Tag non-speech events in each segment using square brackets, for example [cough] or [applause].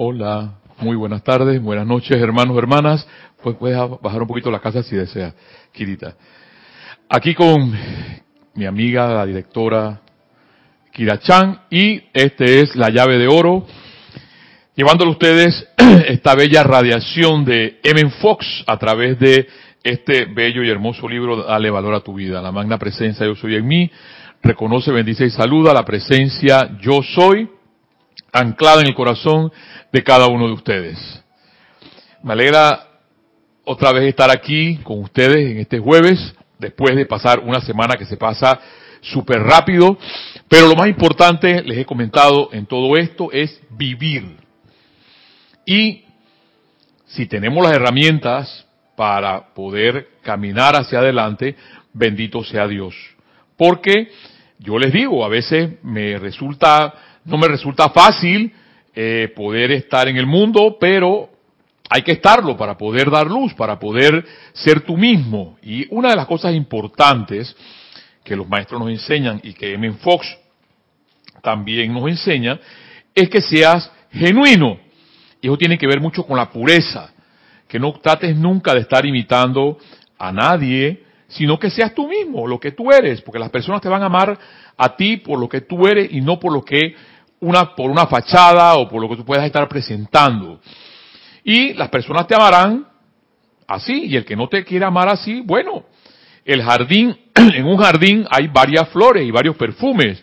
Hola, muy buenas tardes, buenas noches, hermanos, hermanas. Pues puedes bajar un poquito la casa si desea, Kirita. Aquí con mi amiga, la directora Kira Chan, y este es la llave de oro, llevándole ustedes [clears throat] esta bella radiación de M. Fox a través de este bello y hermoso libro, Dale valor a tu vida. La magna presencia yo soy en mí, reconoce, bendice y saluda la presencia yo soy, anclada en el corazón de cada uno de ustedes. Me alegra otra vez estar aquí con ustedes en este jueves, después de pasar una semana que se pasa súper rápido, pero lo más importante, les he comentado en todo esto, es vivir. Y si tenemos las herramientas para poder caminar hacia adelante, bendito sea Dios. Porque yo les digo, a veces me resulta, no me resulta fácil eh, poder estar en el mundo, pero hay que estarlo para poder dar luz, para poder ser tú mismo. Y una de las cosas importantes que los maestros nos enseñan y que M. Fox también nos enseña es que seas genuino. Y eso tiene que ver mucho con la pureza. Que no trates nunca de estar imitando a nadie, sino que seas tú mismo, lo que tú eres, porque las personas te van a amar a ti por lo que tú eres y no por lo que una, por una fachada o por lo que tú puedas estar presentando. Y las personas te amarán así, y el que no te quiere amar así, bueno, el jardín, [clears throat] en un jardín hay varias flores y varios perfumes,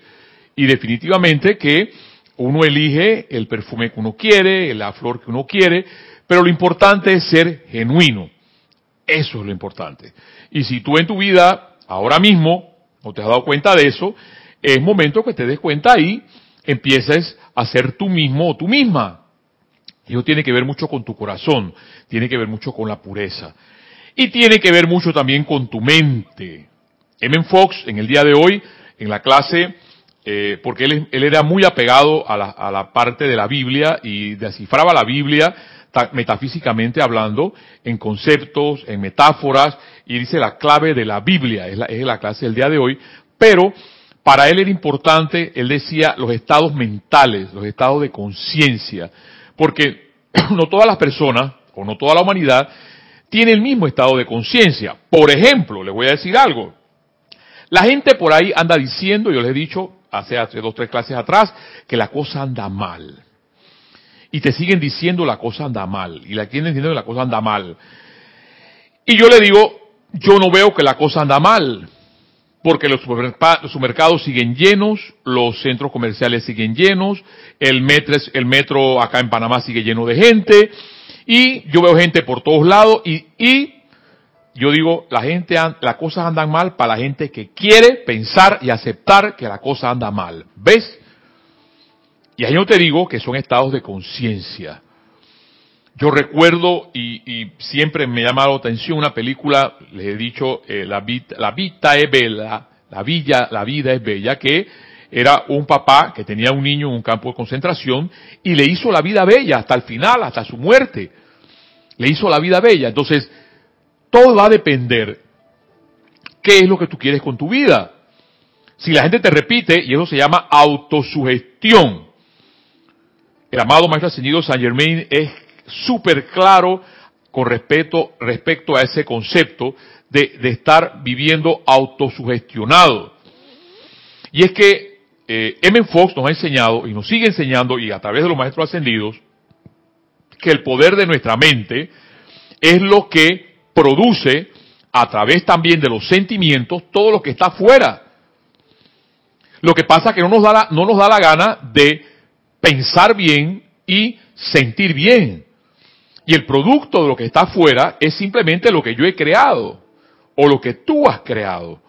y definitivamente que uno elige el perfume que uno quiere, la flor que uno quiere, pero lo importante es ser genuino. Eso es lo importante. Y si tú en tu vida, ahora mismo, no te has dado cuenta de eso, es momento que te des cuenta ahí empieces a ser tú mismo o tú misma. Y eso tiene que ver mucho con tu corazón, tiene que ver mucho con la pureza. Y tiene que ver mucho también con tu mente. M. Fox, en el día de hoy, en la clase, eh, porque él, él, era muy apegado a la, parte de la Biblia y descifraba la Biblia metafísicamente hablando, en conceptos, en metáforas, y dice la clave de la Biblia, es la, es la clase del día de hoy, pero para él era importante, él decía, los estados mentales, los estados de conciencia, porque [clears throat] no todas las personas, o no toda la humanidad, tiene el mismo estado de conciencia. Por ejemplo, les voy a decir algo. La gente por ahí anda diciendo, yo les he dicho hace, hace dos, tres clases atrás, que la cosa anda mal. Y te siguen diciendo la cosa anda mal. Y la quieren diciendo que la cosa anda mal. Y yo le digo, yo no veo que la cosa anda mal porque los supermercados siguen llenos, los centros comerciales siguen llenos, el metro, el acá en Panamá sigue lleno de gente, y yo veo gente por todos lados, y, y yo digo, la gente, las cosas andan mal para la gente que quiere pensar y aceptar que la cosa anda mal. ¿Ves? Y ahí yo te digo que son estados de conciencia. Yo recuerdo y, y, siempre me ha llamado la atención una película, les he dicho, eh, la, vita, la Vita es bella, la, villa, la vida es bella, que era un papá que tenía un niño en un campo de concentración y le hizo la vida bella hasta el final, hasta su muerte. Le hizo la vida bella. Entonces, todo va a depender qué es lo que tú quieres con tu vida. Si la gente te repite, y eso se llama autosugestión. El amado Maestro Ascendido San Germain es súper claro con respecto, respecto a ese concepto de, de estar viviendo autosugestionado. Y es que eh, M. Fox nos ha enseñado y nos sigue enseñando y a través de los maestros ascendidos que el poder de nuestra mente es lo que produce a través también de los sentimientos todo lo que está afuera. Lo que pasa que no nos da la, no nos da la gana de pensar bien y sentir bien. Y el producto de lo que está afuera es simplemente lo que yo he creado o lo que tú has creado.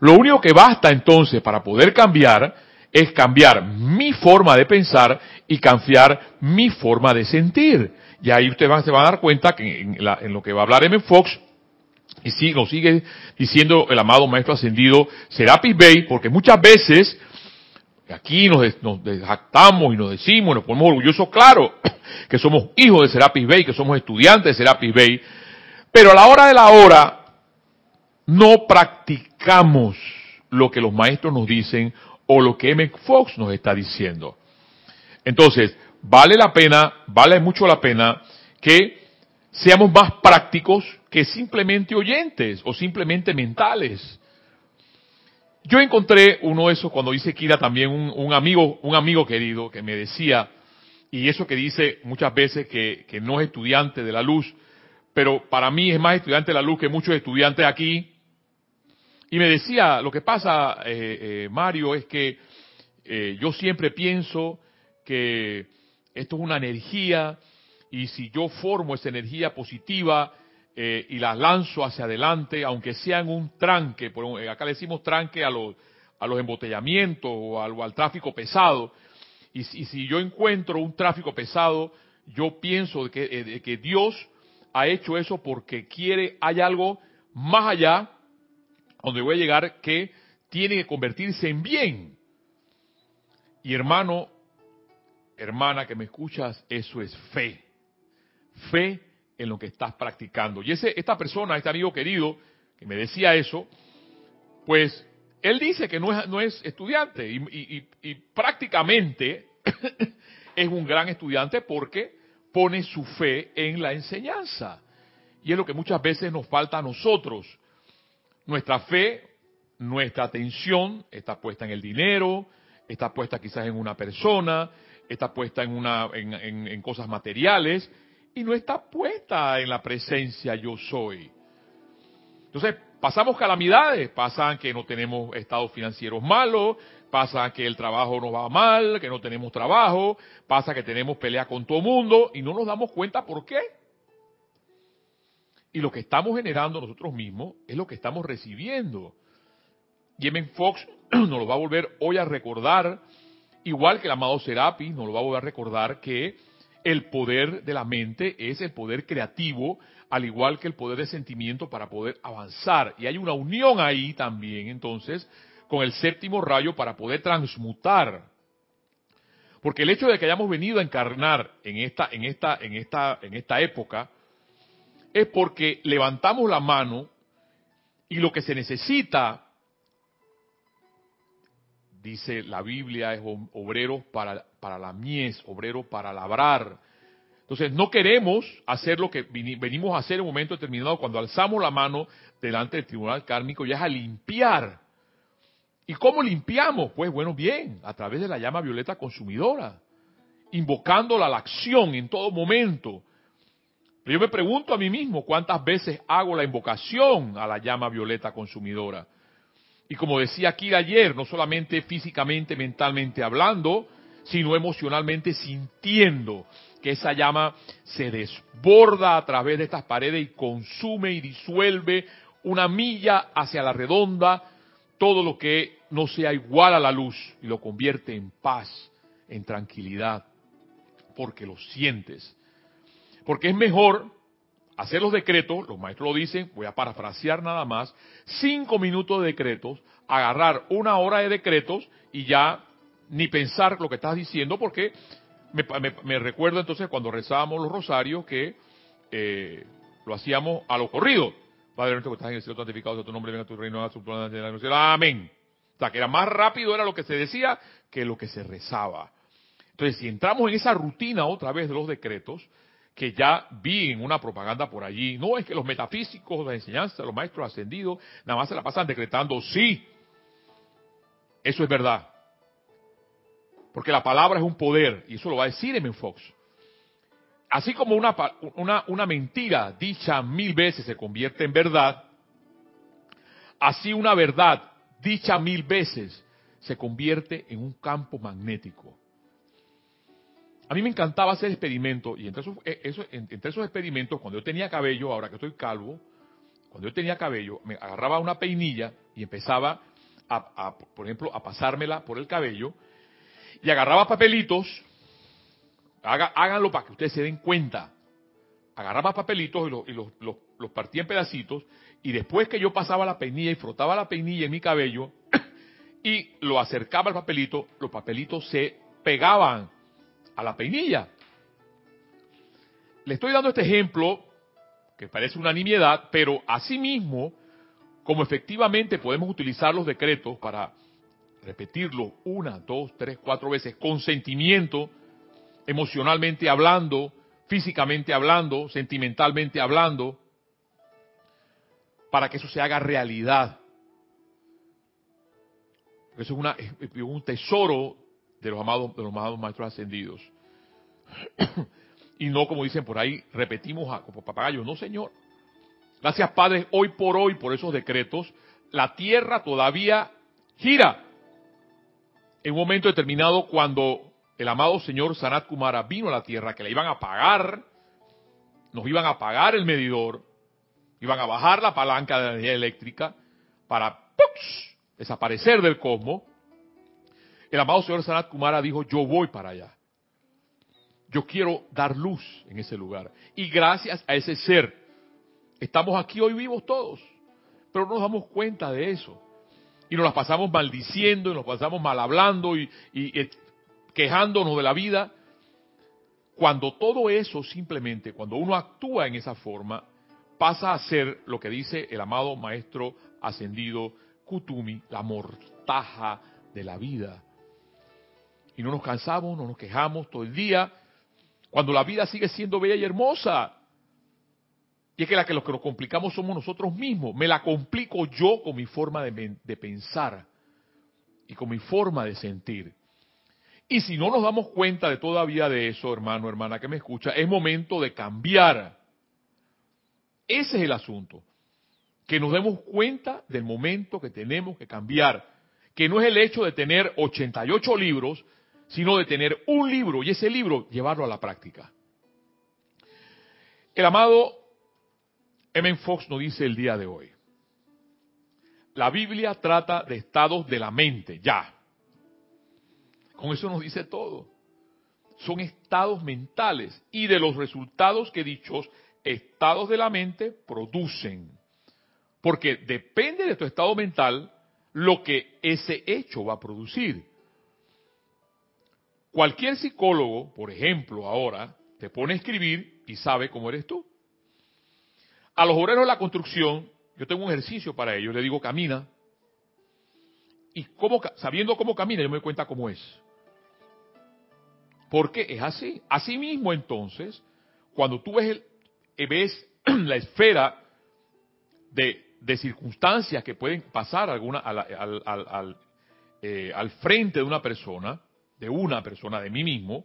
Lo único que basta entonces para poder cambiar es cambiar mi forma de pensar y cambiar mi forma de sentir. Y ahí usted se va a dar cuenta que en, la, en lo que va a hablar M. Fox, y nos sigue diciendo el amado Maestro Ascendido Serapis Bey, porque muchas veces aquí nos, nos y nos decimos, nos ponemos orgullosos, claro, [coughs] que somos hijos de Serapis Bay, que somos estudiantes de Serapis Bay, pero a la hora de la hora no practicamos lo que los maestros nos dicen o lo que M. Fox nos está diciendo. Entonces, vale la pena, vale mucho la pena que seamos más prácticos que simplemente oyentes o simplemente mentales. Yo encontré uno de esos cuando dice Kira también un, amigo, un amigo querido que me decía, y eso que dice muchas veces que, que, no es estudiante de la luz, pero para mí es más estudiante de la luz que muchos estudiantes aquí. Y me decía, lo que pasa, eh, eh, Mario, es que eh, yo siempre pienso que esto es una energía y si yo formo esa energía positiva eh, y la lanzo hacia adelante, aunque sea en un tranque, por, acá le decimos tranque a los, a los embotellamientos o al, tráfico pesado, y, si yo encuentro un tráfico pesado, yo pienso que, eh, que Dios ha hecho eso porque quiere, hay algo más allá, donde voy a llegar, que tiene que convertirse en bien. Y hermano, hermana que me escuchas, eso es fe. Fe en lo que estás practicando. Y ese, esta persona, este amigo querido, que me decía eso, pues él dice que no es, no es estudiante y, prácticamente [coughs] es un gran estudiante porque pone su fe en la enseñanza. Y es lo que muchas veces nos falta a nosotros. Nuestra fe, nuestra atención está puesta en el dinero, está puesta quizás en una persona, está puesta en, una, en, cosas materiales y no está puesta en la presencia yo soy. Entonces, pasamos calamidades, pasan que no tenemos estados financieros malos, pasa que el trabajo nos va mal, que no tenemos trabajo, pasa que tenemos pelea con todo mundo y no nos damos cuenta por qué. Y lo que estamos generando nosotros mismos es lo que estamos recibiendo. Yemen Fox [clears throat] nos lo va a volver hoy a recordar Igual que el amado Serapi nos lo va a volver a recordar que el poder de la mente es el poder creativo, al igual que el poder de sentimiento para poder avanzar. Y hay una unión ahí también, entonces, con el séptimo rayo para poder transmutar. Porque el hecho de que hayamos venido a encarnar en esta, en esta, en esta, en esta época, es porque levantamos la mano y lo que se necesita dice la Biblia, es obreros para, para la mies, obrero para labrar. Entonces, no queremos hacer lo que venimos a hacer en un momento determinado cuando alzamos la mano delante del tribunal kármico, ya es a limpiar. ¿Y cómo limpiamos? Pues bueno, bien, a través de la llama violeta consumidora, invocándola a la acción en todo momento. Pero yo me pregunto a mí mismo cuántas veces hago la invocación a la llama violeta consumidora. Y como decía aquí ayer, no solamente físicamente, mentalmente hablando, sino emocionalmente sintiendo que esa llama se desborda a través de estas paredes y consume y disuelve una milla hacia la redonda todo lo que no sea igual a la luz y lo convierte en paz, en tranquilidad, porque lo sientes. Porque es mejor hacer los decretos, los maestros lo dicen, voy a parafrasear nada más, cinco minutos de decretos, agarrar una hora de decretos y ya ni pensar lo que estás diciendo, porque me, recuerdo entonces cuando rezábamos los rosarios que eh, lo hacíamos a lo corrido. Padre nuestro que estás en el cielo, santificado sea tu nombre, venga tu reino, a su Amén. O sea, que era más rápido era lo que se decía que lo que se rezaba. Entonces, si entramos en esa rutina otra vez de los decretos, que ya vi en una propaganda por allí. No es que los metafísicos, la enseñanza, los maestros ascendidos, nada más se la pasan decretando, sí, eso es verdad. Porque la palabra es un poder, y eso lo va a decir M. Fox. Así como una, una, una mentira dicha mil veces se convierte en verdad, así una verdad dicha mil veces se convierte en un campo magnético. A mí me encantaba hacer experimentos y entre esos, eh, entre esos experimentos, cuando yo tenía cabello, ahora que estoy calvo, cuando yo tenía cabello, me agarraba una peinilla y empezaba, a, por ejemplo, a pasármela por el cabello y agarraba papelitos, háganlo para que ustedes se den cuenta, agarraba papelitos y, los partía en pedacitos y después que yo pasaba la peinilla y frotaba la peinilla en mi cabello [coughs] y lo acercaba al papelito, los papelitos se pegaban a la peinilla. Le estoy dando este ejemplo, que parece una nimiedad, pero asimismo, como efectivamente podemos utilizar los decretos para repetirlo una, dos, tres, cuatro veces con sentimiento, emocionalmente hablando, físicamente hablando, sentimentalmente hablando, para que eso se haga realidad. Eso es, una, un tesoro de los amados, de los amados maestros ascendidos. [clears throat] y no como dicen por ahí, repetimos a, como papagayos, no señor. Gracias Padre, hoy por hoy, por esos decretos, la tierra todavía gira. En un momento determinado, cuando el amado señor Sanat Kumara vino a la tierra, que le iban a pagar, nos iban a pagar el medidor, iban a bajar la palanca de la energía eléctrica para desaparecer del cosmos, el amado señor Sanat Kumara dijo, yo voy para allá. Yo quiero dar luz en ese lugar. Y gracias a ese ser, estamos aquí hoy vivos todos. Pero no nos damos cuenta de eso. Y nos las pasamos maldiciendo y nos pasamos mal hablando y, y quejándonos de la vida. Cuando todo eso simplemente, cuando uno actúa en esa forma, pasa a ser lo que dice el amado maestro ascendido Kutumi, la mortaja de la vida. Y no nos cansamos, no nos quejamos todo el día, cuando la vida sigue siendo bella y hermosa. Y es que la que los que nos complicamos somos nosotros mismos. Me la complico yo con mi forma de, de pensar y con mi forma de sentir. Y si no nos damos cuenta de todavía de eso, hermano, hermana que me escucha, es momento de cambiar. Ese es el asunto. Que nos demos cuenta del momento que tenemos que cambiar. Que no es el hecho de tener 88 libros, sino de tener un libro y ese libro llevarlo a la práctica. El amado M. Fox nos dice el día de hoy. La Biblia trata de estados de la mente, ya. Con eso nos dice todo. Son estados mentales y de los resultados que dichos estados de la mente producen. Porque depende de tu estado mental lo que ese hecho va a producir. Cualquier psicólogo, por ejemplo, ahora te pone a escribir y sabe cómo eres tú. A los obreros de la construcción, yo tengo un ejercicio para ellos, le digo camina. Y cómo, sabiendo cómo camina, yo me doy cuenta cómo es. Porque es así. Así mismo entonces, cuando tú ves, el, eh, ves [clears throat] la esfera de, circunstancias que pueden pasar alguna, al, eh, al, frente de una persona, de una persona, de mí mismo,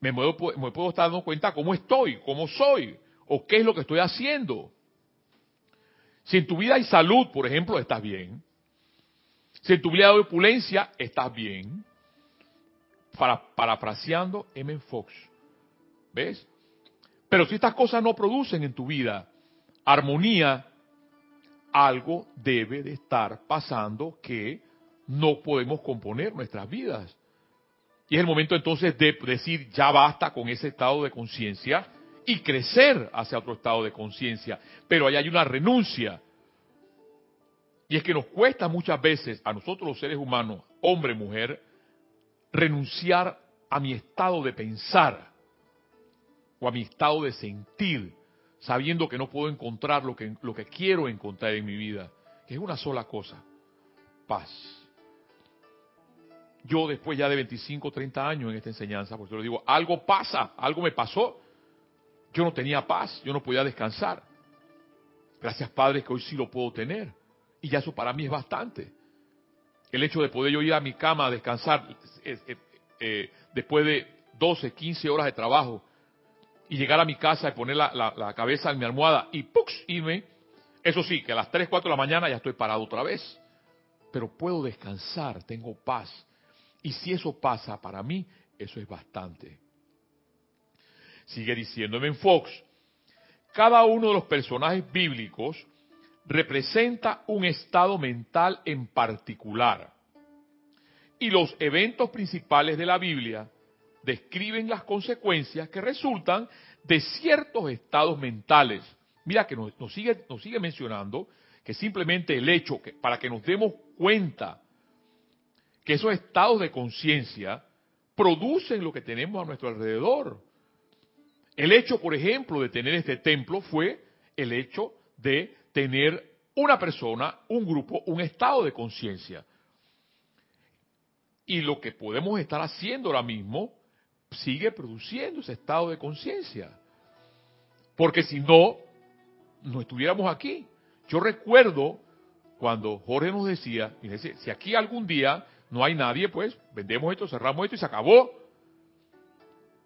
me puedo, estar dando cuenta cómo estoy, cómo soy, o qué es lo que estoy haciendo. Si en tu vida hay salud, por ejemplo, estás bien. Si en tu vida hay opulencia, estás bien para, parafraseando M. Fox. ¿Ves? Pero si estas cosas no producen en tu vida armonía, algo debe de estar pasando que no podemos componer nuestras vidas. Y es el momento entonces de decir, ya basta con ese estado de conciencia y crecer hacia otro estado de conciencia. Pero ahí hay una renuncia. Y es que nos cuesta muchas veces a nosotros los seres humanos, hombre, mujer, renunciar a mi estado de pensar o a mi estado de sentir, sabiendo que no puedo encontrar lo que, lo que quiero encontrar en mi vida, que es una sola cosa, paz. Yo después ya de 25, 30 años en esta enseñanza, pues yo le digo, algo pasa, algo me pasó. Yo no tenía paz, yo no podía descansar. Gracias Padre que hoy sí lo puedo tener. Y ya eso para mí es bastante. El hecho de poder yo ir a mi cama a descansar eh, eh, después de 12, 15 horas de trabajo y llegar a mi casa y poner la, cabeza en mi almohada y ¡pux! irme, eso sí, que a las 3, 4 de la mañana ya estoy parado otra vez. Pero puedo descansar, tengo paz. Y si eso pasa para mí, eso es bastante. Sigue diciéndome en Fox, cada uno de los personajes bíblicos representa un estado mental en particular. Y los eventos principales de la Biblia describen las consecuencias que resultan de ciertos estados mentales. Mira que nos, sigue, nos sigue mencionando que simplemente el hecho, que, para que nos demos cuenta que esos estados de conciencia producen lo que tenemos a nuestro alrededor. El hecho, por ejemplo, de tener este templo fue el hecho de tener una persona, un grupo, un estado de conciencia. Y lo que podemos estar haciendo ahora mismo sigue produciendo ese estado de conciencia. Porque si no, no estuviéramos aquí. Yo recuerdo cuando Jorge nos decía, si aquí algún día no hay nadie, pues vendemos esto, cerramos esto y se acabó.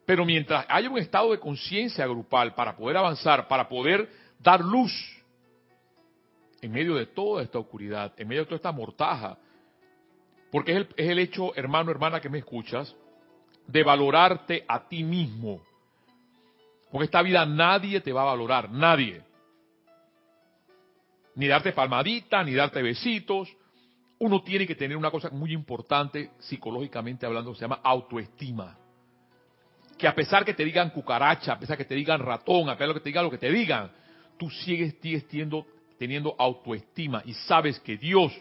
Pero mientras haya un estado de conciencia grupal para poder avanzar, para poder dar luz en medio de toda esta oscuridad, en medio de toda esta mortaja, porque es el, es el hecho, hermano, hermana, que me escuchas, de valorarte a ti mismo. Porque esta vida nadie te va a valorar, nadie. Ni darte palmadita, ni darte besitos. Uno tiene que tener una cosa muy importante psicológicamente hablando, se llama autoestima. Que a pesar que te digan cucaracha, a pesar que te digan ratón, a pesar de que te digan lo que te digan, tú sigues, sigues teniendo, teniendo autoestima y sabes que Dios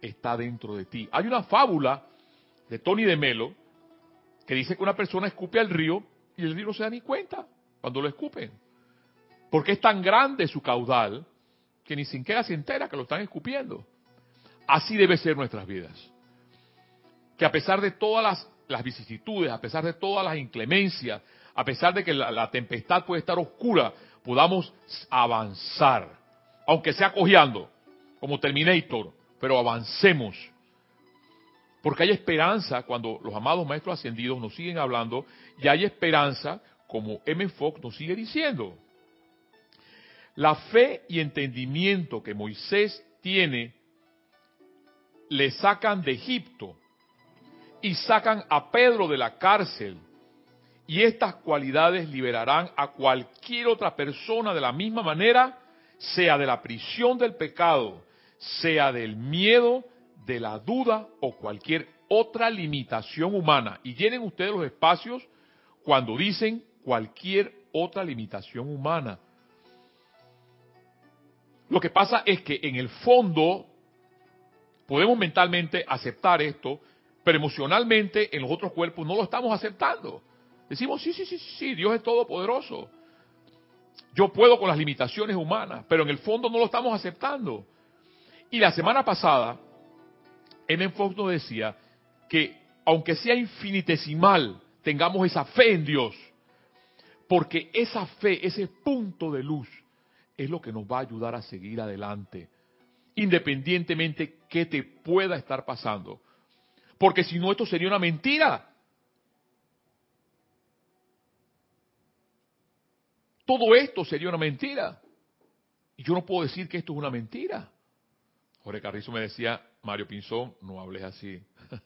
está dentro de ti. Hay una fábula de Tony de Melo que dice que una persona escupe al río y el río no se da ni cuenta cuando lo escupen. Porque es tan grande su caudal que ni siquiera se entera que lo están escupiendo. Así debe ser nuestras vidas. Que a pesar de todas las, vicisitudes, a pesar de todas las inclemencias, a pesar de que la, tempestad puede estar oscura, podamos avanzar, aunque sea cojeando, como Terminator, pero avancemos porque hay esperanza cuando los amados maestros ascendidos nos siguen hablando y hay esperanza como M. Fox nos sigue diciendo. La fe y entendimiento que Moisés tiene le sacan de Egipto y sacan a Pedro de la cárcel. Y estas cualidades liberarán a cualquier otra persona de la misma manera, sea de la prisión del pecado, sea del miedo, de la duda o cualquier otra limitación humana. Y llenen ustedes los espacios cuando dicen cualquier otra limitación humana. Lo que pasa es que en el fondo podemos mentalmente aceptar esto, pero emocionalmente en los otros cuerpos no lo estamos aceptando. Decimos, sí, sí, sí, sí, Dios es todopoderoso. Yo puedo con las limitaciones humanas, pero en el fondo no lo estamos aceptando. Y la semana pasada M. Fox nos decía que aunque sea infinitesimal, tengamos esa fe en Dios, porque esa fe, ese punto de luz, es lo que nos va a ayudar a seguir adelante, independientemente que te pueda estar pasando. Porque si no, esto sería una mentira. Todo esto sería una mentira. Y yo no puedo decir que esto es una mentira. Jorge Carrizo me decía, Mario Pinzón, no hables así. [laughs]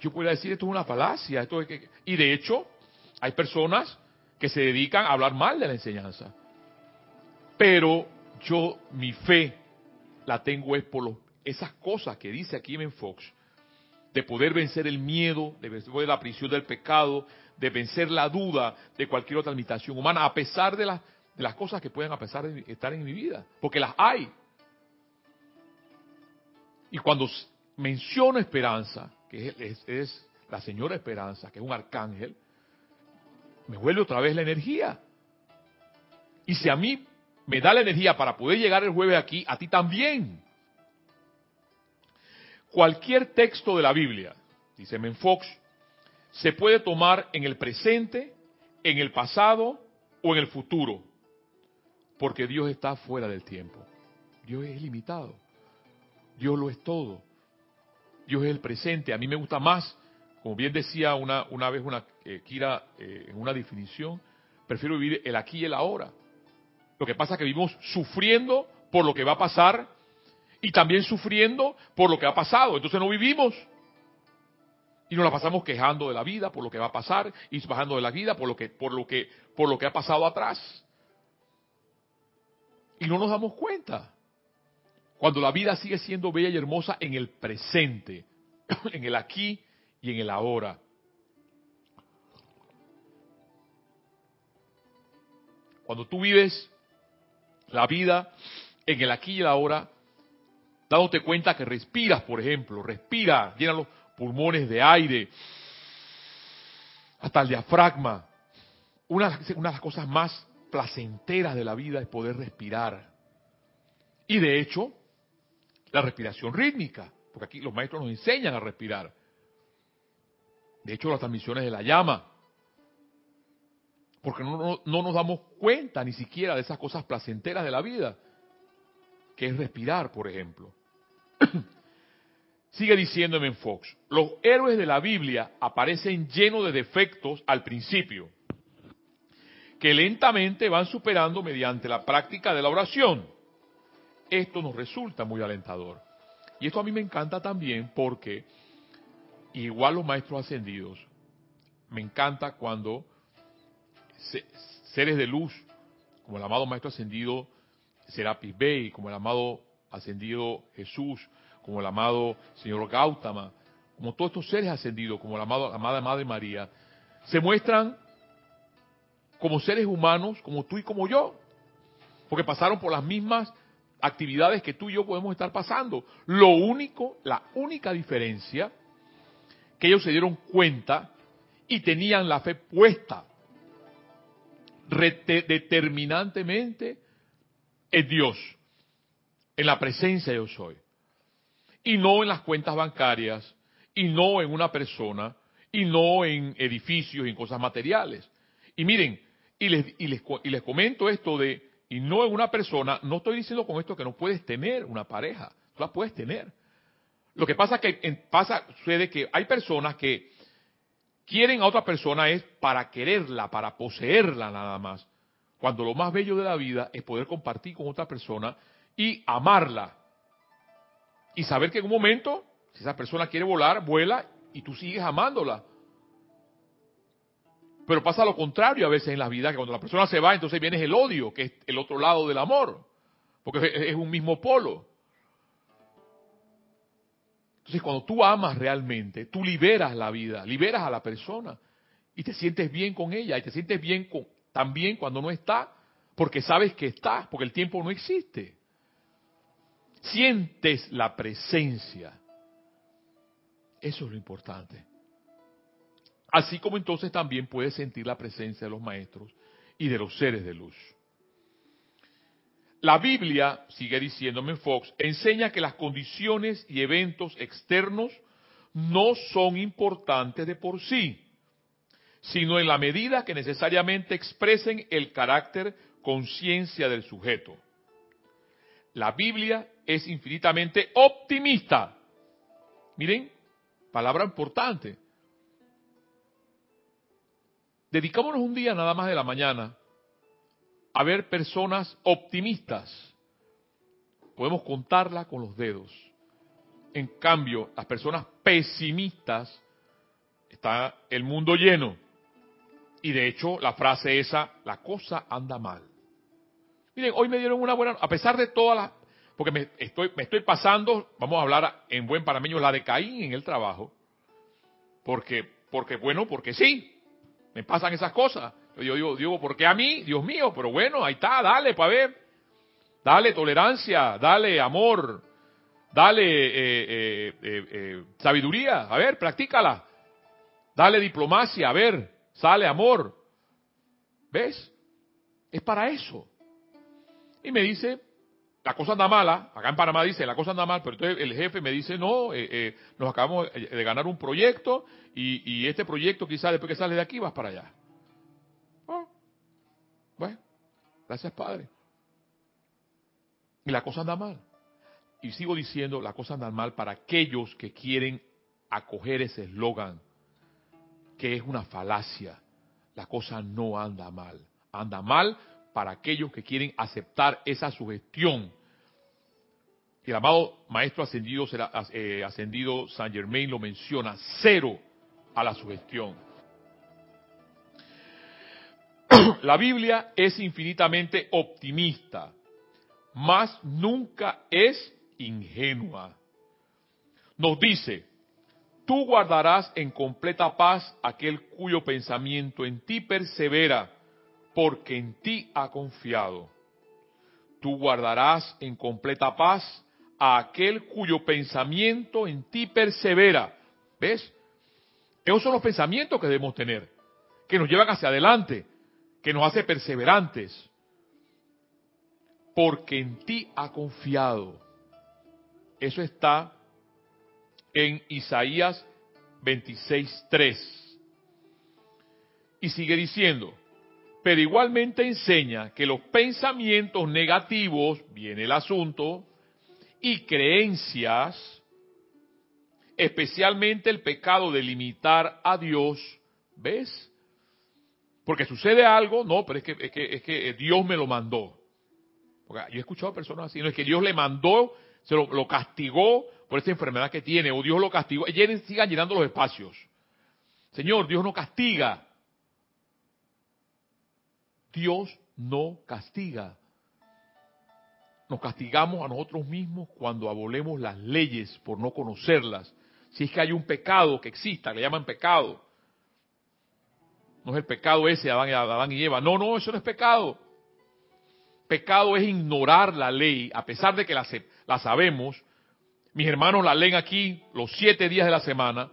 Yo podría decir esto es una falacia, esto es que, y de hecho hay personas que se dedican a hablar mal de la enseñanza. Pero yo mi fe la tengo es por esas cosas que dice aquí Fox, de poder vencer el miedo, de vencer la prisión del pecado, de vencer la duda de cualquier otra limitación humana, a pesar de, de las cosas que pueden a pesar de estar en mi vida, porque las hay. Y cuando menciono esperanza, que es, la señora Esperanza, que es un arcángel, me vuelve otra vez la energía. Y si a mí me da la energía para poder llegar el jueves aquí, a ti también. Cualquier texto de la Biblia, dice Menfox, se puede tomar en el presente, en el pasado o en el futuro, porque Dios está fuera del tiempo. Dios es ilimitado. Dios lo es todo. Dios es el presente. A mí me gusta más, como bien decía una, una vez una eh, Kira eh, en una definición, prefiero vivir el aquí y el ahora. Lo que pasa es que vivimos sufriendo por lo que va a pasar y también sufriendo por lo que ha pasado. Entonces no vivimos. Y nos la pasamos quejando de la vida por lo que va a pasar y bajando de la vida por lo que, por lo que, por lo que ha pasado atrás. Y no nos damos cuenta. Cuando la vida sigue siendo bella y hermosa en el presente, [clears throat] en el aquí y en el ahora. Cuando tú vives la vida en el aquí y el ahora, dándote cuenta que respiras, por ejemplo, respira, llena los pulmones de aire, hasta el diafragma. Una, una de las cosas más placenteras de la vida es poder respirar. Y de hecho, la respiración rítmica, porque aquí los maestros nos enseñan a respirar. De hecho, las transmisiones de la llama. Porque no, no, nos damos cuenta ni siquiera de esas cosas placenteras de la vida, que es respirar, por ejemplo. [clears throat] Sigue diciéndome en Fox, los héroes de la Biblia aparecen llenos de defectos al principio, que lentamente van superando mediante la práctica de la oración. Esto nos resulta muy alentador. Y esto a mí me encanta también porque, igual los maestros ascendidos, me encanta cuando seres de luz, como el amado maestro ascendido Serapis Bey, como el amado ascendido Jesús, como el amado señor Gautama, como todos estos seres ascendidos, como la amada, amada Madre María, se muestran como seres humanos, como tú y como yo, porque pasaron por las mismas actividades que tú y yo podemos estar pasando. Lo único, la única diferencia, que ellos se dieron cuenta y tenían la fe puesta determinantemente en Dios, en la presencia yo soy, y no en las cuentas bancarias, y no en una persona, y no en edificios y en cosas materiales. Y miren, y les, y les, y les comento esto de y no en una persona, no estoy diciendo con esto que no puedes tener una pareja, tú la puedes tener. Lo que pasa que en, pasa, sucede que hay personas que quieren a otra persona es para quererla, para poseerla nada más. Cuando lo más bello de la vida es poder compartir con otra persona y amarla. Y saber que en un momento, si esa persona quiere volar, vuela y tú sigues amándola. Pero pasa lo contrario a veces en la vida, que cuando la persona se va, entonces viene el odio, que es el otro lado del amor, porque es un mismo polo. Entonces cuando tú amas realmente, tú liberas la vida, liberas a la persona y te sientes bien con ella y te sientes bien con, también cuando no está, porque sabes que está, porque el tiempo no existe. Sientes la presencia. Eso es lo importante. Así como entonces también puedes sentir la presencia de los maestros y de los seres de luz. La Biblia, sigue diciéndome Fox, enseña que las condiciones y eventos externos no son importantes de por sí, sino en la medida que necesariamente expresen el carácter conciencia del sujeto. La Biblia es infinitamente optimista. Miren, palabra importante. Dedicámonos un día nada más de la mañana a ver personas optimistas. Podemos contarla con los dedos. En cambio, las personas pesimistas, está el mundo lleno. Y de hecho, la frase esa, la cosa anda mal. Miren, hoy me dieron una buena, a pesar de todas las, porque me estoy, me estoy pasando, vamos a hablar en buen panameño, la de Caín en el trabajo. Porque, porque bueno, porque sí, me pasan esas cosas. Yo digo, digo, ¿por qué a mí? Dios mío, pero bueno, ahí está, dale para ver. Dale tolerancia, dale amor, dale eh, eh, eh, sabiduría, a ver, practícala. Dale diplomacia, a ver, sale amor. ¿Ves? Es para eso. Y me dice, la cosa anda mala, acá en Panamá dice, la cosa anda mal, pero entonces el jefe me dice, no, eh, eh, nos acabamos de ganar un proyecto y, este proyecto quizás después que sale de aquí vas para allá. Bueno, gracias Padre. Y la cosa anda mal. Y sigo diciendo, la cosa anda mal para aquellos que quieren acoger ese eslogan, que es una falacia. La cosa no anda mal. Anda mal para aquellos que quieren aceptar esa sugestión. El amado Maestro Ascendido, eh, ascendido San Germain lo menciona, cero a la sugestión. La Biblia es infinitamente optimista, mas nunca es ingenua. Nos dice, tú guardarás en completa paz aquel cuyo pensamiento en ti persevera porque en ti ha confiado. Tú guardarás en completa paz a aquel cuyo pensamiento en ti persevera. ¿Ves? Esos son los pensamientos que debemos tener, que nos llevan hacia adelante, que nos hace perseverantes. Porque en ti ha confiado. Eso está en Isaías 26.3. Y sigue diciendo, pero igualmente enseña que los pensamientos negativos, viene el asunto, y creencias, especialmente el pecado de limitar a Dios, ¿ves? Porque sucede algo, no, pero es que, es que, es que Dios me lo mandó. Porque yo he escuchado personas así, no es que Dios le mandó, se lo, lo castigó por esta enfermedad que tiene, o Dios lo castigó, y sigan llenando los espacios. Señor, Dios no castiga. Dios no castiga. Nos castigamos a nosotros mismos cuando abolemos las leyes por no conocerlas. Si es que hay un pecado que exista, le llaman pecado. No es el pecado ese, Adán, Adán y Eva. No, no, eso no es pecado. Pecado es ignorar la ley, a pesar de que la, la sabemos. Mis hermanos la leen aquí los siete días de la semana,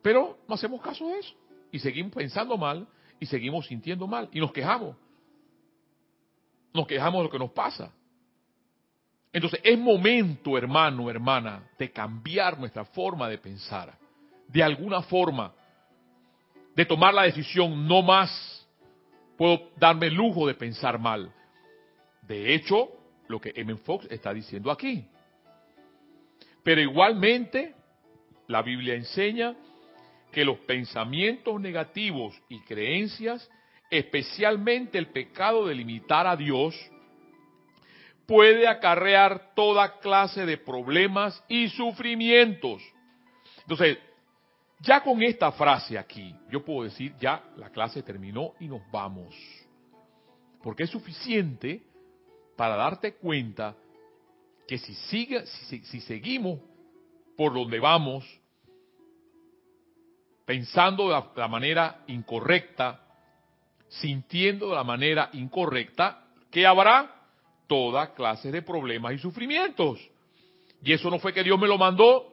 pero no hacemos caso de eso. Y seguimos pensando mal y seguimos sintiendo mal y nos quejamos. Nos quejamos de lo que nos pasa. Entonces es momento, hermano, hermana, de cambiar nuestra forma de pensar. De alguna forma de tomar la decisión, no más puedo darme el lujo de pensar mal. De hecho, lo que M. Fox está diciendo aquí. Pero igualmente, la Biblia enseña que los pensamientos negativos y creencias, especialmente el pecado de limitar a Dios, puede acarrear toda clase de problemas y sufrimientos. Entonces, ya con esta frase aquí, yo puedo decir, ya la clase terminó y nos vamos. Porque es suficiente para darte cuenta que si, sigue, si, seguimos por donde vamos, pensando de la, manera incorrecta, sintiendo de la manera incorrecta, ¿qué habrá? Toda clase de problemas y sufrimientos. Y eso no fue que Dios me lo mandó,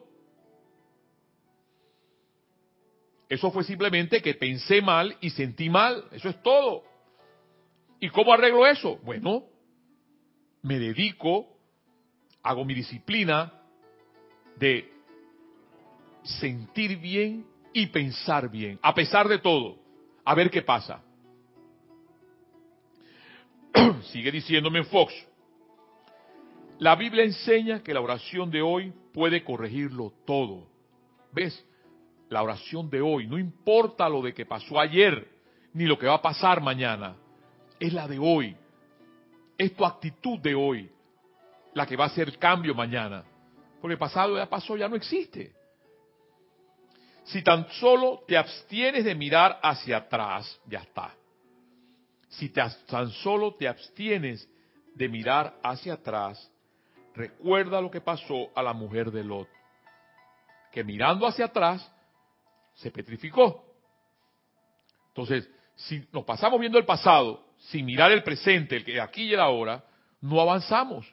Eso fue simplemente que pensé mal y sentí mal. Eso es todo. ¿Y cómo arreglo eso? Bueno, me dedico, hago mi disciplina de sentir bien y pensar bien, a pesar de todo. A ver qué pasa. [clears throat] Sigue diciéndome Fox. La Biblia enseña que la oración de hoy puede corregirlo todo. ¿Ves? La oración de hoy, no importa lo de que pasó ayer, ni lo que va a pasar mañana, es la de hoy, es tu actitud de hoy, la que va a hacer cambio mañana, porque el pasado ya pasó, ya no existe. Si tan solo te abstienes de mirar hacia atrás, ya está. Si tan solo te abstienes de mirar hacia atrás, recuerda lo que pasó a la mujer de Lot, que mirando hacia atrás se petrificó. Entonces, si nos pasamos viendo el pasado sin mirar el presente, el que aquí y el ahora, no avanzamos.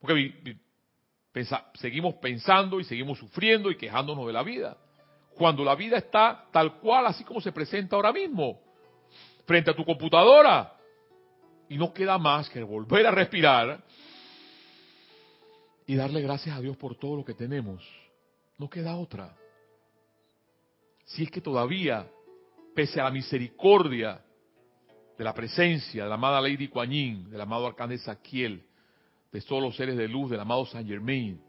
Porque seguimos pensando y seguimos sufriendo y quejándonos de la vida. Cuando la vida está tal cual, así como se presenta ahora mismo, frente a tu computadora. Y no queda más que volver a respirar y darle gracias a Dios por todo lo que tenemos. No queda otra si es que todavía, pese a la misericordia de la presencia de la amada Lady Kuan del amado Arcángel Saquiel, de todos los seres de luz, del amado Saint Germain,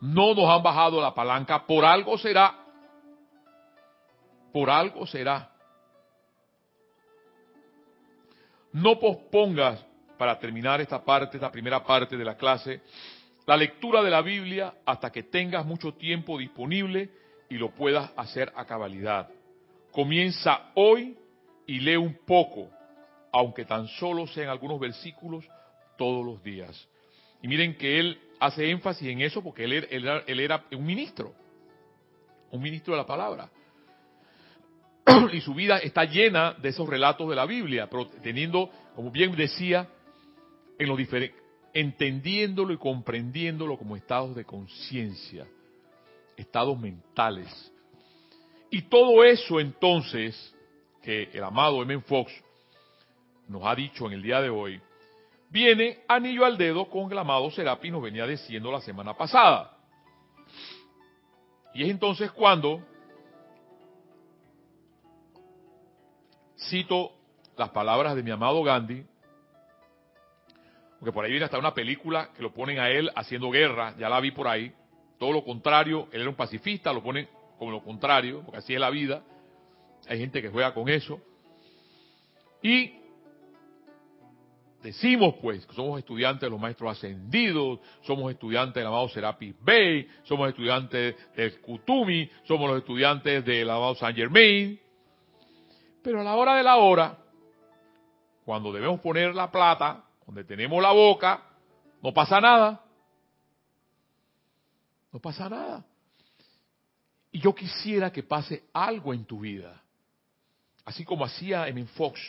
no nos han bajado la palanca, por algo será. Por algo será. No pospongas, para terminar esta parte, esta primera parte de la clase, la lectura de la Biblia hasta que tengas mucho tiempo disponible y lo puedas hacer a cabalidad. Comienza hoy y lee un poco, aunque tan solo sean algunos versículos todos los días. Y miren que él hace énfasis en eso porque él, era un ministro, un ministro de la palabra. [clears throat] y su vida está llena de esos relatos de la Biblia, pero teniendo, como bien decía, en lo entendiéndolo y comprendiéndolo como estados de conciencia estados mentales. Y todo eso entonces, que el amado M. Fox nos ha dicho en el día de hoy, viene anillo al dedo con el amado Serapi nos venía diciendo la semana pasada. Y es entonces cuando cito las palabras de mi amado Gandhi, porque por ahí viene hasta una película que lo ponen a él haciendo guerra, ya la vi por ahí, todo lo contrario, él era un pacifista, lo ponen como lo contrario, porque así es la vida, hay gente que juega con eso, y decimos pues que somos estudiantes de los maestros ascendidos, somos estudiantes del amado Serapis Bey, somos estudiantes del Kutumi, somos los estudiantes del amado Saint Germain, pero a la hora de la hora, cuando debemos poner la plata, donde tenemos la boca, no pasa nada. No pasa nada. Y yo quisiera que pase algo en tu vida. Así como hacía en Fox.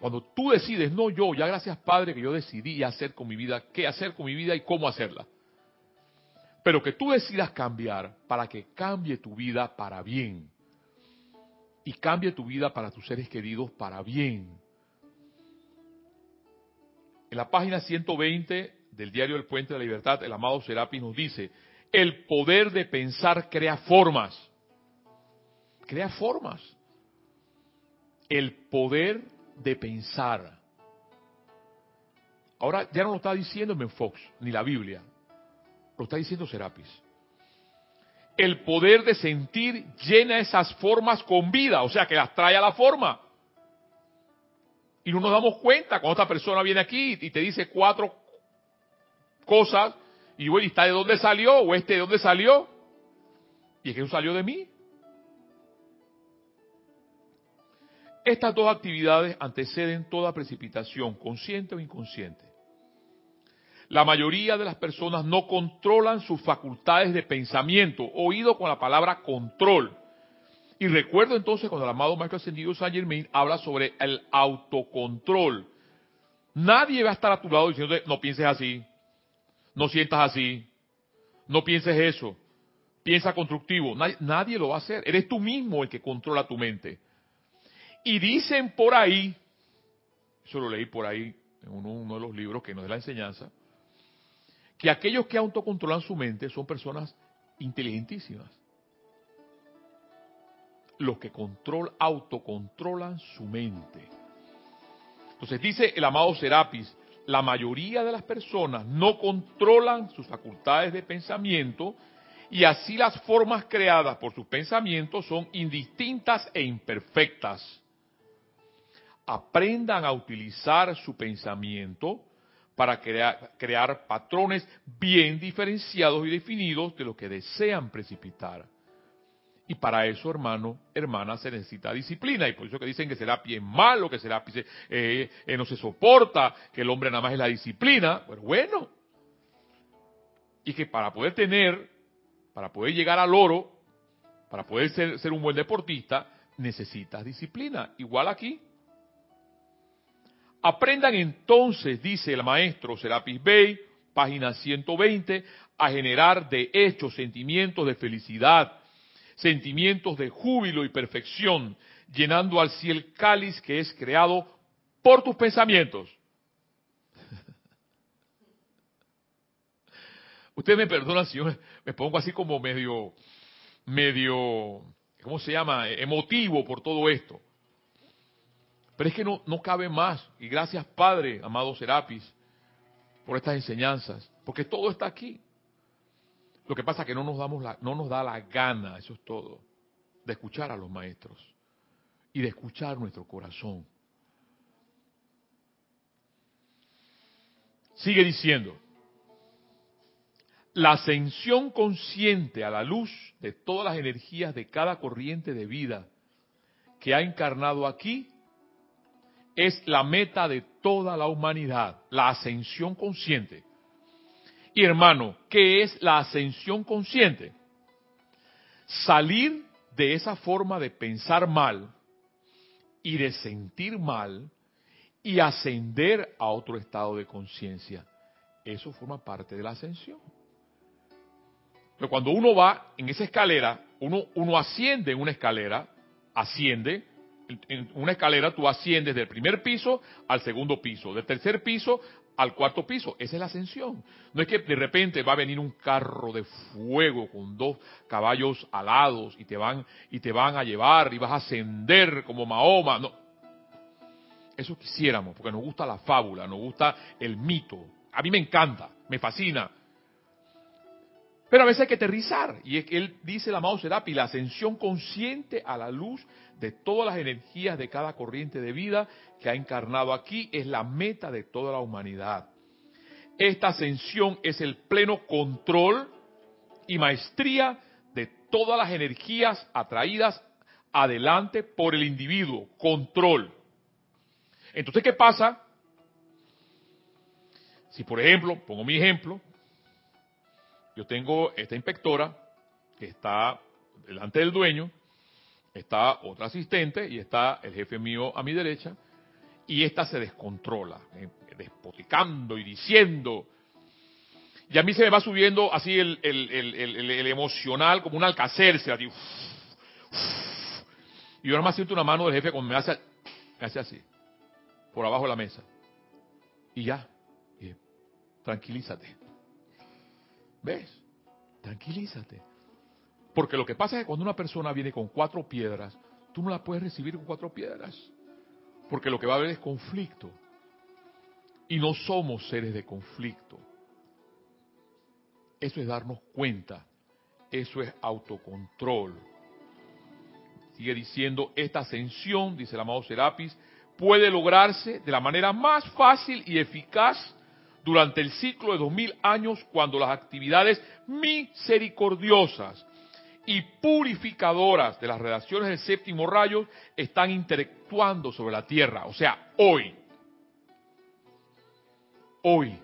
Cuando tú decides, no yo, ya gracias Padre que yo decidí hacer con mi vida, qué hacer con mi vida y cómo hacerla. Pero que tú decidas cambiar para que cambie tu vida para bien. Y cambie tu vida para tus seres queridos para bien. En la página 120 del diario El Puente de la Libertad, el amado Serapi nos dice, el poder de pensar crea formas. Crea formas. El poder de pensar. Ahora ya no lo está diciendo Fox, ni la Biblia. Lo está diciendo Serapis. El poder de sentir llena esas formas con vida, o sea que las trae a la forma. Y no nos damos cuenta cuando esta persona viene aquí y te dice cuatro cosas y bueno, ¿está de dónde salió? ¿O este de dónde salió? Y es que no salió de mí. Estas dos actividades anteceden toda precipitación, consciente o inconsciente. La mayoría de las personas no controlan sus facultades de pensamiento, oído con la palabra control. Y recuerdo entonces cuando el amado Maestro Ascendido Saint Germain habla sobre el autocontrol. Nadie va a estar a tu lado diciendo no pienses así, no sientas así, no pienses eso, piensa constructivo. Nadie, lo va a hacer. Eres tú mismo el que controla tu mente. Y dicen por ahí, eso lo leí por ahí en uno, de los libros que nos da la enseñanza, que aquellos que autocontrolan su mente son personas inteligentísimas los que control, autocontrolan su mente. Entonces dice el amado Serapis, la mayoría de las personas no controlan sus facultades de pensamiento y así las formas creadas por sus pensamientos son indistintas e imperfectas. Aprendan a utilizar su pensamiento para crear, patrones bien diferenciados y definidos de lo que desean precipitar. Y para eso, hermano, hermana, se necesita disciplina. Y por eso que dicen que será pie malo, que será eh, eh, no se soporta, que el hombre nada más es la disciplina. Pues bueno. Y que para poder tener, para poder llegar al oro, para poder ser, ser un buen deportista, necesitas disciplina. Igual aquí. Aprendan entonces, dice el maestro Serapis Bey, página 120, a generar de hechos sentimientos de felicidad, sentimientos de júbilo y perfección, llenando al cielo cáliz que es creado por tus pensamientos. [laughs] Usted me perdona si yo me pongo así como medio, medio, ¿cómo se llama? Emotivo por todo esto. Pero es que no, no cabe más. Y gracias Padre, amado Serapis, por estas enseñanzas. Porque todo está aquí. Lo que pasa es que no nos, damos la, no nos da la gana, eso es todo, de escuchar a los maestros y de escuchar nuestro corazón. Sigue diciendo, la ascensión consciente a la luz de todas las energías de cada corriente de vida que ha encarnado aquí es la meta de toda la humanidad, la ascensión consciente. Y hermano, ¿qué es la ascensión consciente? Salir de esa forma de pensar mal y de sentir mal y ascender a otro estado de conciencia. Eso forma parte de la ascensión. Pero cuando uno va en esa escalera, uno, uno asciende en una escalera, asciende, en una escalera tú asciendes del primer piso al segundo piso, del tercer piso al cuarto piso. Esa es la ascensión. No es que de repente va a venir un carro de fuego con dos caballos alados y te van y te van a llevar y vas a ascender como Mahoma. No. Eso quisiéramos, porque nos gusta la fábula, nos gusta el mito. A mí me encanta, me fascina. Pero a veces hay que aterrizar. Y es que él dice, el amado Serapi, la ascensión consciente a la luz de todas las energías de cada corriente de vida que ha encarnado aquí es la meta de toda la humanidad. Esta ascensión es el pleno control y maestría de todas las energías atraídas adelante por el individuo. Control. Entonces, ¿qué pasa? Si, por ejemplo, pongo mi ejemplo, yo tengo esta inspectora que está delante del dueño, está otra asistente y está el jefe mío a mi derecha, y esta se descontrola, eh, despoticando y diciendo. Y a mí se me va subiendo así el, emocional como un alcacer, así. Y yo nada más siento una mano del jefe cuando me hace, me hace así, por abajo de la mesa. Y ya, tranquilízate. ¿Ves? Tranquilízate. Porque lo que pasa es que cuando una persona viene con cuatro piedras, tú no la puedes recibir con cuatro piedras. Porque lo que va a haber es conflicto. Y no somos seres de conflicto. Eso es darnos cuenta. Eso es autocontrol. Sigue diciendo, esta ascensión, dice el amado Serapis, puede lograrse de la manera más fácil y eficaz durante el ciclo de dos mil años cuando las actividades misericordiosas y purificadoras de las relaciones del séptimo rayo están interactuando sobre la tierra. O sea, hoy. Hoy.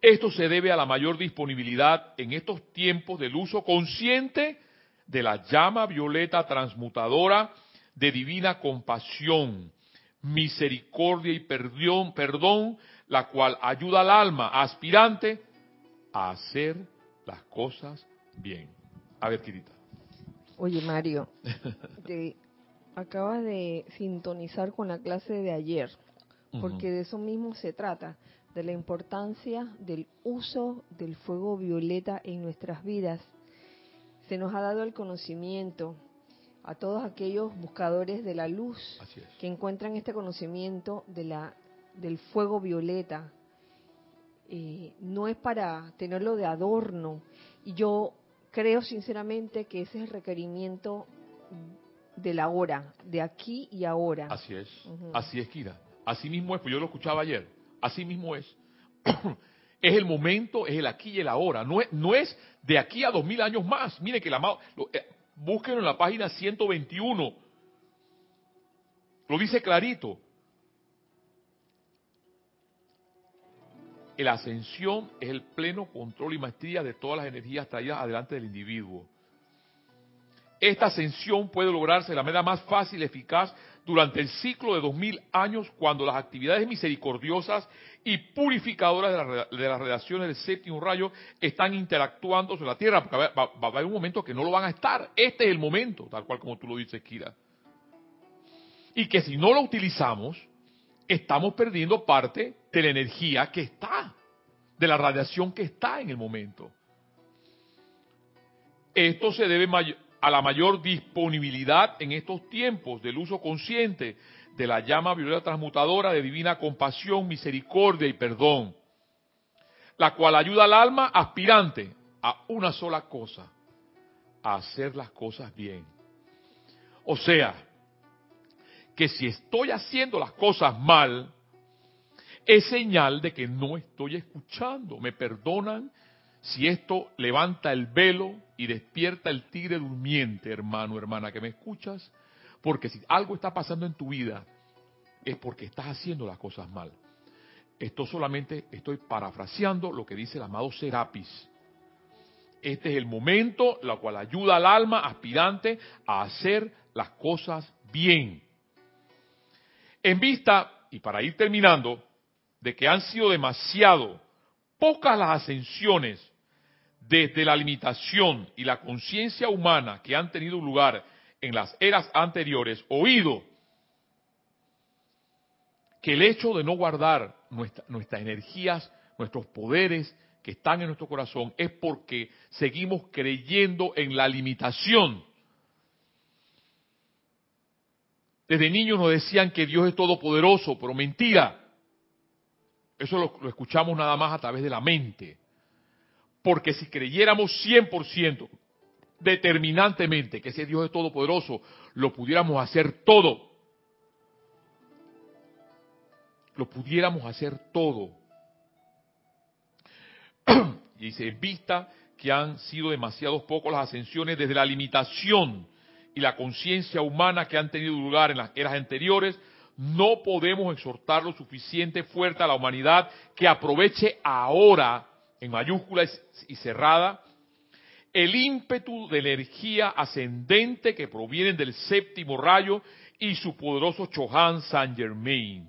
Esto se debe a la mayor disponibilidad en estos tiempos del uso consciente de la llama violeta transmutadora de divina compasión, misericordia y perdón, perdón la cual ayuda al alma aspirante a hacer las cosas bien. A ver, Kirita. Oye, Mario, te acabas de sintonizar con la clase de ayer, porque de eso mismo se trata, de la importancia del uso del fuego violeta en nuestras vidas. Se nos ha dado el conocimiento a todos aquellos buscadores de la luz que encuentran este conocimiento de la del fuego violeta. Eh, no es para tenerlo de adorno. Y yo creo sinceramente que ese es el requerimiento de la hora, de aquí y ahora. Así es, así es, Kira. Así mismo es, pues yo lo escuchaba ayer. Así mismo es. [clears throat] es el momento, es el aquí y el ahora. No es, no es de aquí a dos mil años más. Mire que la eh, búsquenlo en la página 121. Lo dice clarito. La ascensión es el pleno control y maestría de todas las energías traídas adelante del individuo. Esta ascensión puede lograrse de la manera más fácil y eficaz durante el ciclo de dos mil años cuando las actividades misericordiosas y purificadoras de, las relaciones del séptimo rayo están interactuando sobre la Tierra, porque va, va, a haber un momento que no lo van a estar. Este es el momento, tal cual como tú lo dices, Kira. Y que si no lo utilizamos, estamos perdiendo parte de la energía que está, de la radiación que está en el momento. Esto se debe a la mayor disponibilidad en estos tiempos del uso consciente de la llama violeta transmutadora de divina compasión, misericordia y perdón, la cual ayuda al alma aspirante a una sola cosa, a hacer las cosas bien. O sea, que si estoy haciendo las cosas mal, es señal de que no estoy escuchando. Me perdonan si esto levanta el velo y despierta el tigre durmiente, hermano, hermana, que me escuchas, porque si algo está pasando en tu vida, es porque estás haciendo las cosas mal. Esto solamente estoy parafraseando lo que dice el amado Serapis. Este es el momento, la cual ayuda al alma aspirante a hacer las cosas bien. En vista, y para ir terminando, de que han sido demasiado pocas las ascensiones desde la limitación y la conciencia humana que han tenido lugar en las eras anteriores oído que el hecho de no guardar nuestras energías, nuestros poderes que están en nuestro corazón es porque seguimos creyendo en la limitación. Desde niños nos decían que Dios es todopoderoso, pero mentira. Eso lo, lo escuchamos nada más a través de la mente. Porque si creyéramos 100%, determinantemente, que ese Dios es todopoderoso, lo pudiéramos hacer todo. Lo pudiéramos hacer todo. [clears throat] y dice, vista que han sido demasiado pocos las ascensiones desde la limitación y la conciencia humana que han tenido lugar en las eras anteriores, no podemos exhortar lo suficiente fuerte a la humanidad que aproveche ahora, en mayúscula y cerrada, el ímpetu de energía ascendente que proviene del séptimo rayo y su poderoso Chohan Saint Germain.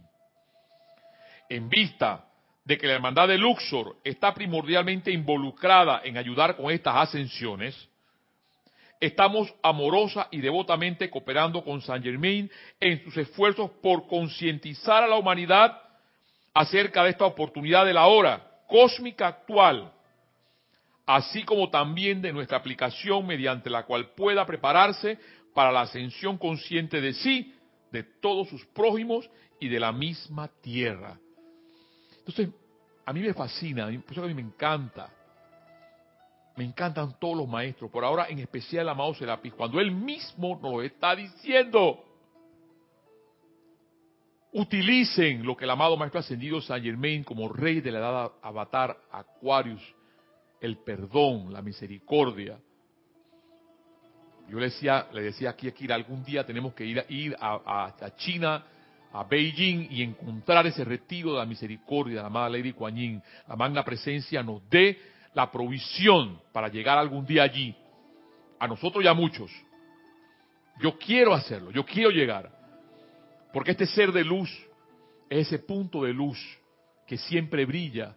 En vista de que la hermandad de Luxor está primordialmente involucrada en ayudar con estas ascensiones, estamos amorosa y devotamente cooperando con Saint Germain en sus esfuerzos por concientizar a la humanidad acerca de esta oportunidad de la hora cósmica actual así como también de nuestra aplicación mediante la cual pueda prepararse para la ascensión consciente de sí, de todos sus prójimos y de la misma tierra. Entonces, a mí me fascina, por eso a mí me encanta. Me encantan todos los maestros, por ahora en especial el amado Serapis, cuando él mismo nos lo está diciendo. Utilicen lo que el amado Maestro Ascendido Saint Germain como rey de la edad avatar Aquarius el perdón, la misericordia. Yo le decía, le decía aquí a Kira, algún día tenemos que ir, a, ir a, China, a Beijing y encontrar ese retiro de la misericordia de la amada Lady Kuan Yin. La magna presencia nos dé la provisión para llegar algún día allí. A nosotros ya muchos. Yo quiero hacerlo, yo quiero llegar. Porque este ser de luz es ese punto de luz que siempre brilla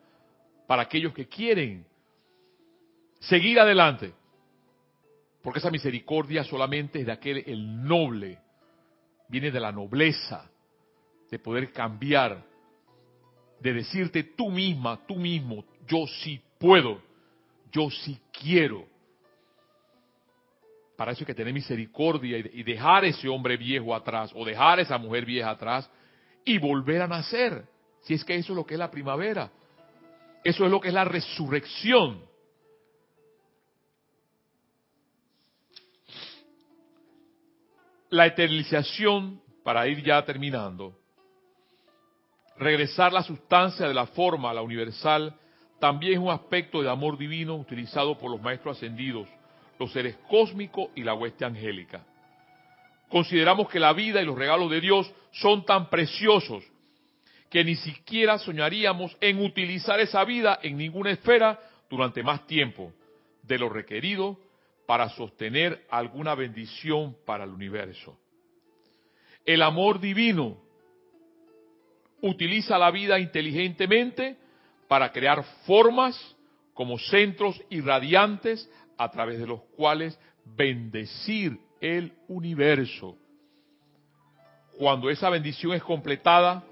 para aquellos que quieren seguir adelante. Porque esa misericordia solamente es de aquel, el noble, viene de la nobleza, de poder cambiar, de decirte tú misma, tú mismo, yo sí puedo, yo sí quiero. Para eso hay que tener misericordia y dejar ese hombre viejo atrás o dejar esa mujer vieja atrás y volver a nacer. Si es que eso es lo que es la primavera. Eso es lo que es la resurrección. la eternización, para ir ya terminando, regresar la sustancia de la forma a la universal, también es un aspecto de amor divino utilizado por los maestros ascendidos, los seres cósmicos y la hueste angélica. Consideramos que la vida y los regalos de Dios son tan preciosos que ni siquiera soñaríamos en utilizar esa vida en ninguna esfera durante más tiempo de lo requerido para sostener alguna bendición para el universo. El amor divino utiliza la vida inteligentemente para crear formas como centros irradiantes a través de los cuales bendecir el universo. Cuando esa bendición es completada,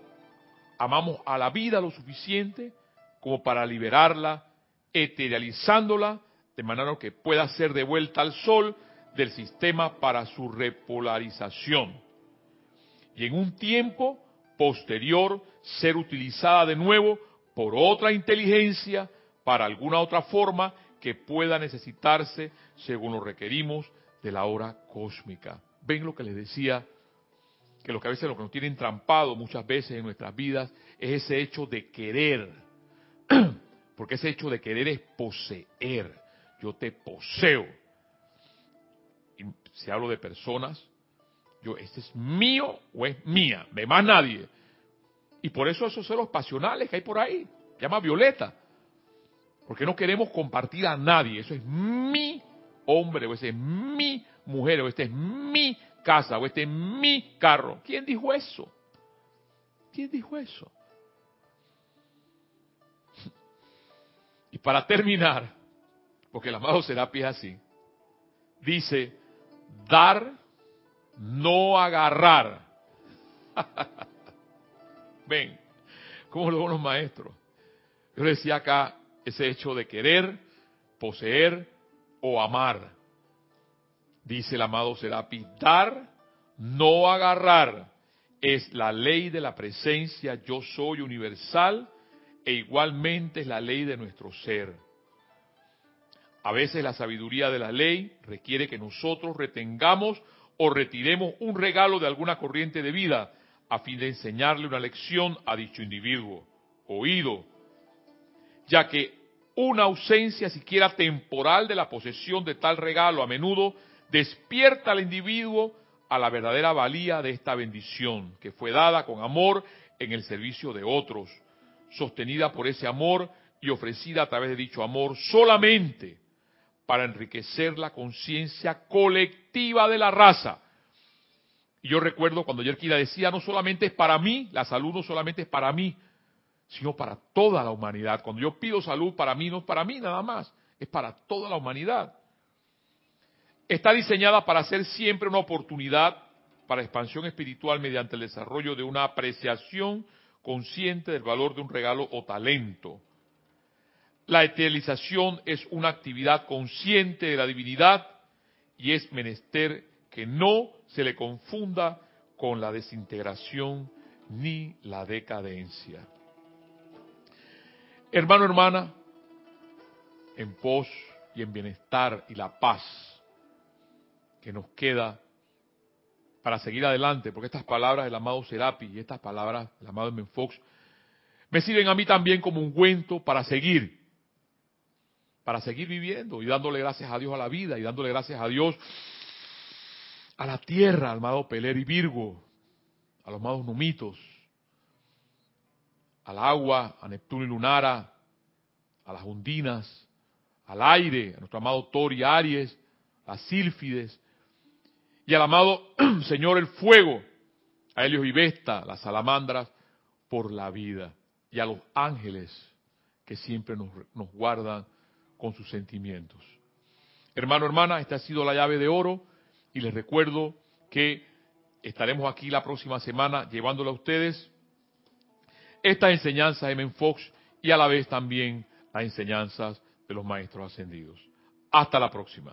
amamos a la vida lo suficiente como para liberarla, eterializándola de manera que pueda ser devuelta al Sol del sistema para su repolarización. Y en un tiempo posterior ser utilizada de nuevo por otra inteligencia para alguna otra forma que pueda necesitarse según lo requerimos de la hora cósmica. Ven lo que les decía, que lo que a veces lo que nos tiene entrampado muchas veces en nuestras vidas es ese hecho de querer, [clears throat] porque ese hecho de querer es poseer yo te poseo. Y si hablo de personas, yo, este es mío o es mía, de más nadie. Y por eso esos celos pasionales que hay por ahí, llama Violeta. Porque no queremos compartir a nadie. Eso es mi hombre, o ese es mi mujer, o este es mi casa, o este es mi carro. ¿Quién dijo eso? ¿Quién dijo eso? Y para terminar, porque el amado Serapis es así. Dice, dar no agarrar. [laughs] Ven, ¿cómo lo los maestros? Yo decía acá ese hecho de querer, poseer o amar. Dice el amado Serapi, dar, no agarrar, es la ley de la presencia yo soy universal e igualmente es la ley de nuestro ser. A veces la sabiduría de la ley requiere que nosotros retengamos o retiremos un regalo de alguna corriente de vida a fin de enseñarle una lección a dicho individuo, oído, ya que una ausencia siquiera temporal de la posesión de tal regalo a menudo despierta al individuo a la verdadera valía de esta bendición que fue dada con amor en el servicio de otros, sostenida por ese amor y ofrecida a través de dicho amor solamente para enriquecer la conciencia colectiva de la raza. Y yo recuerdo cuando Yerkila decía, no solamente es para mí, la salud no solamente es para mí, sino para toda la humanidad. Cuando yo pido salud para mí, no es para mí nada más, es para toda la humanidad. Está diseñada para ser siempre una oportunidad para expansión espiritual mediante el desarrollo de una apreciación consciente del valor de un regalo o talento. La eternización es una actividad consciente de la divinidad y es menester que no se le confunda con la desintegración ni la decadencia. Hermano, hermana, en pos y en bienestar y la paz que nos queda para seguir adelante, porque estas palabras del amado Serapi y estas palabras del amado Menfox me sirven a mí también como un para seguir para seguir viviendo y dándole gracias a Dios a la vida y dándole gracias a Dios a la tierra, al amado Peler y Virgo, a los amados Numitos, al agua, a Neptuno y Lunara, a las ondinas, al aire, a nuestro amado Thor y Aries, a Sílfides, y al amado [clears throat] Señor el fuego, a Helios y Vesta, las salamandras, por la vida, y a los ángeles que siempre nos, nos guardan con sus sentimientos. Hermano, hermana, esta ha sido la llave de oro y les recuerdo que estaremos aquí la próxima semana llevándole a ustedes estas enseñanzas de Men Fox y a la vez también las enseñanzas de los maestros ascendidos. Hasta la próxima.